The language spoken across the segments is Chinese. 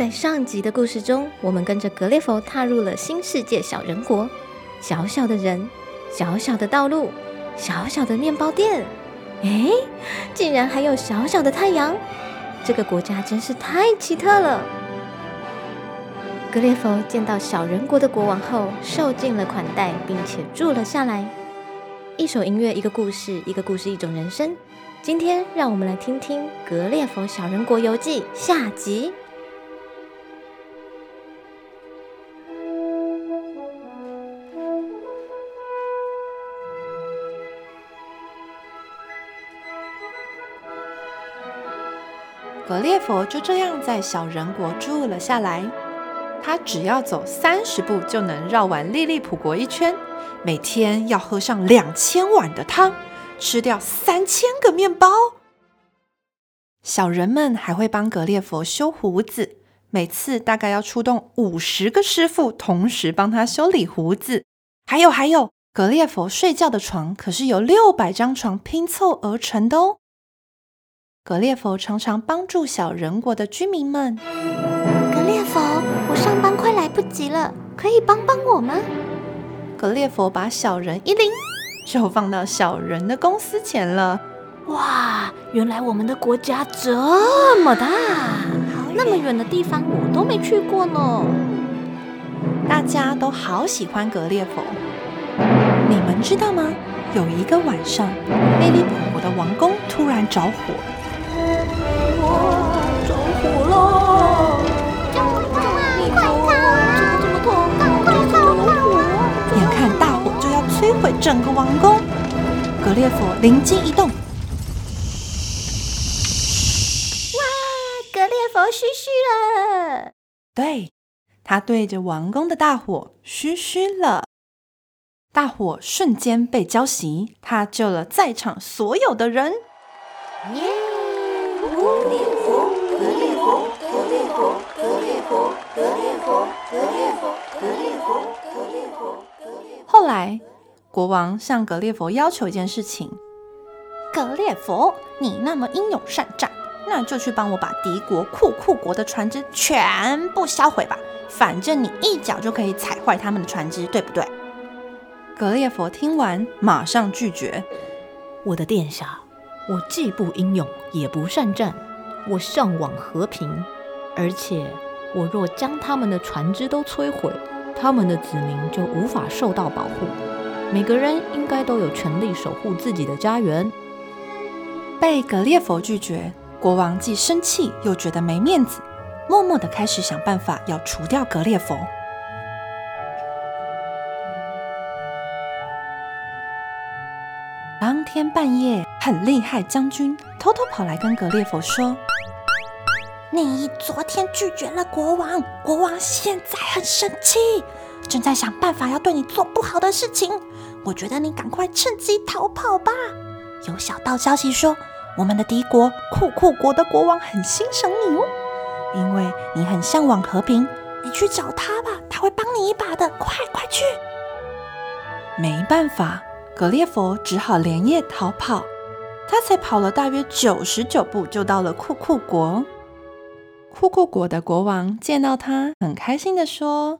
在上集的故事中，我们跟着格列佛踏入了新世界小人国。小小的人，小小的道路，小小的面包店，哎，竟然还有小小的太阳！这个国家真是太奇特了。格列佛见到小人国的国王后，受尽了款待，并且住了下来。一首音乐，一个故事，一个故事，一种人生。今天，让我们来听听《格列佛小人国游记》下集。格列佛就这样在小人国住了下来。他只要走三十步就能绕完利利普国一圈，每天要喝上两千碗的汤，吃掉三千个面包。小人们还会帮格列佛修胡子，每次大概要出动五十个师傅，同时帮他修理胡子。还有还有，格列佛睡觉的床可是由六百张床拼凑而成的哦。格列佛常常帮助小人国的居民们。格列佛，我上班快来不及了，可以帮帮我吗？格列佛把小人一拎，就放到小人的公司前了。哇，原来我们的国家这么大，那么远的地方我都没去过呢。大家都好喜欢格列佛。你们知道吗？有一个晚上，利利普国的王宫突然着火。眼看大火就要摧毁整个王宫，格列佛灵机一动，哇！格列佛嘘嘘了。对他对着王宫的大火嘘嘘了，大火瞬间被浇熄，他救了在场所有的人。后来，国王向格列佛要求一件事情：格列佛，你那么英勇善战，那就去帮我把敌国库库国的船只全部销毁吧。反正你一脚就可以踩坏他们的船只，对不对？格列佛听完，马上拒绝：“我的殿下，我既不英勇，也不善战，我向往和平。而且，我若将他们的船只都摧毁，他们的子民就无法受到保护。每个人应该都有权利守护自己的家园。”被格列佛拒绝，国王既生气又觉得没面子，默默的开始想办法要除掉格列佛。当天半夜，很厉害将军偷偷跑来跟格列佛说：“你昨天拒绝了国王，国王现在很生气，正在想办法要对你做不好的事情。我觉得你赶快趁机逃跑吧。有小道消息说，我们的敌国库库国的国王很欣赏你哦，因为你很向往和平。你去找他吧，他会帮你一把的。快快去！没办法。”格列佛只好连夜逃跑，他才跑了大约九十九步，就到了库库国。库库国的国王见到他，很开心的说：“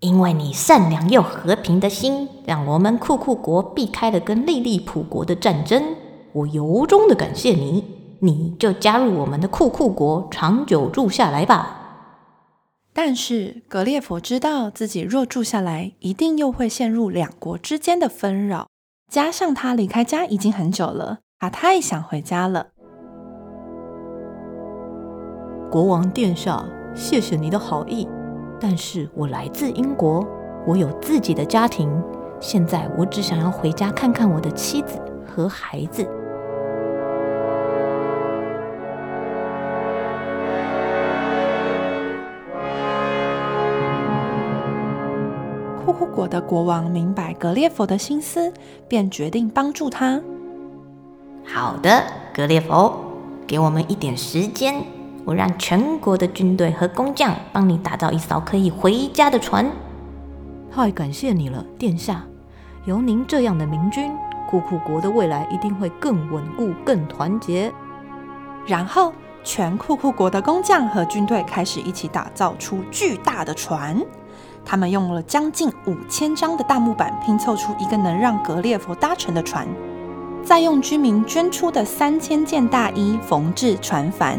因为你善良又和平的心，让我们库库国避开了跟利利普国的战争。我由衷的感谢你，你就加入我们的库库国，长久住下来吧。”但是格列佛知道自己若住下来，一定又会陷入两国之间的纷扰。加上他离开家已经很久了，他太想回家了。国王殿下，谢谢你的好意，但是我来自英国，我有自己的家庭，现在我只想要回家看看我的妻子和孩子。库库国的国王明白格列佛的心思，便决定帮助他。好的，格列佛，给我们一点时间，我让全国的军队和工匠帮你打造一艘可以回家的船。太感谢你了，殿下！有您这样的明君，库库国的未来一定会更稳固、更团结。然后全库库国的工匠和军队开始一起打造出巨大的船。他们用了将近五千张的大木板拼凑出一个能让格列佛搭乘的船，再用居民捐出的三千件大衣缝制船帆。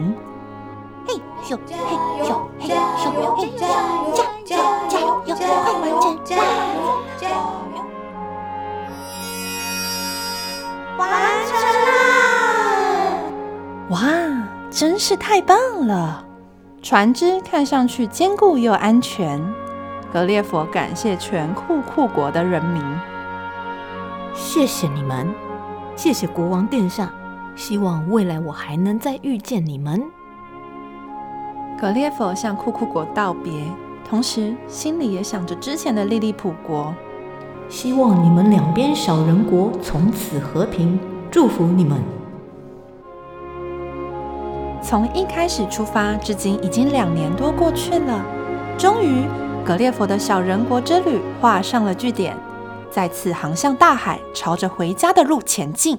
嘿咻嘿咻嘿咻嘿，加油加油加油，快完成啦！完成啦！哇，真是太棒了！船只看上去坚固又安全。格列佛感谢全库库国的人民，谢谢你们，谢谢国王殿下。希望未来我还能再遇见你们。格列佛向库库国道别，同时心里也想着之前的利利普国。希望你们两边小人国从此和平，祝福你们。从一开始出发，至今已经两年多过去了，终于。格列佛的小人国之旅画上了句点，再次航向大海，朝着回家的路前进。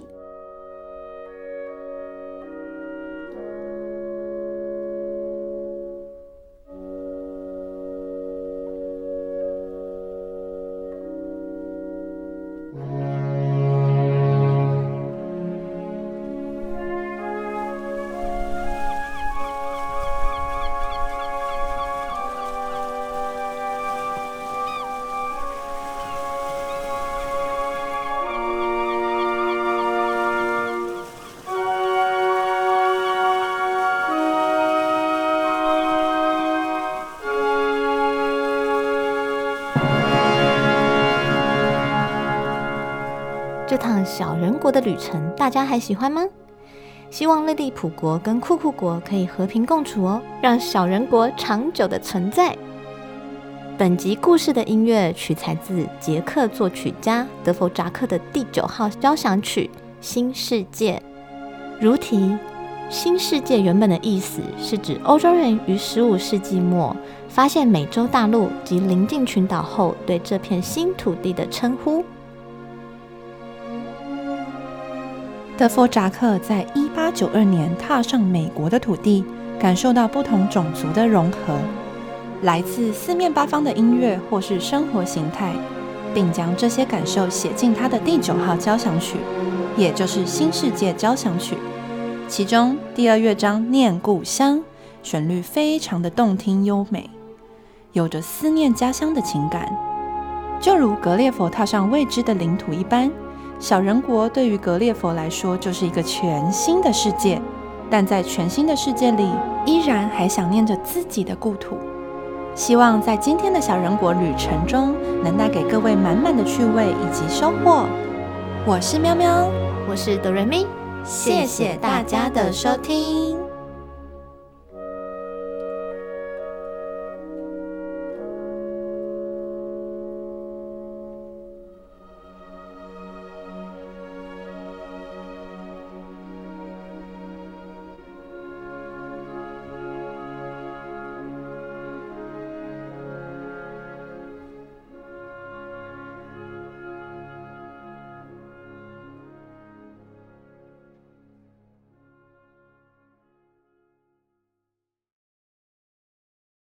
这趟小人国的旅程，大家还喜欢吗？希望利利普国跟库库国可以和平共处哦，让小人国长久的存在。本集故事的音乐取材自捷克作曲家德弗扎克的第九号交响曲《新世界》。如题，新世界原本的意思是指欧洲人于十五世纪末发现美洲大陆及邻近群岛后，对这片新土地的称呼。德弗扎克在一八九二年踏上美国的土地，感受到不同种族的融合，来自四面八方的音乐或是生活形态，并将这些感受写进他的第九号交响曲，也就是《新世界交响曲》。其中第二乐章《念故乡》，旋律非常的动听优美，有着思念家乡的情感，就如格列佛踏上未知的领土一般。小人国对于格列佛来说就是一个全新的世界，但在全新的世界里，依然还想念着自己的故土。希望在今天的小人国旅程中，能带给各位满满的趣味以及收获。我是喵喵，我是哆瑞咪，谢谢大家的收听。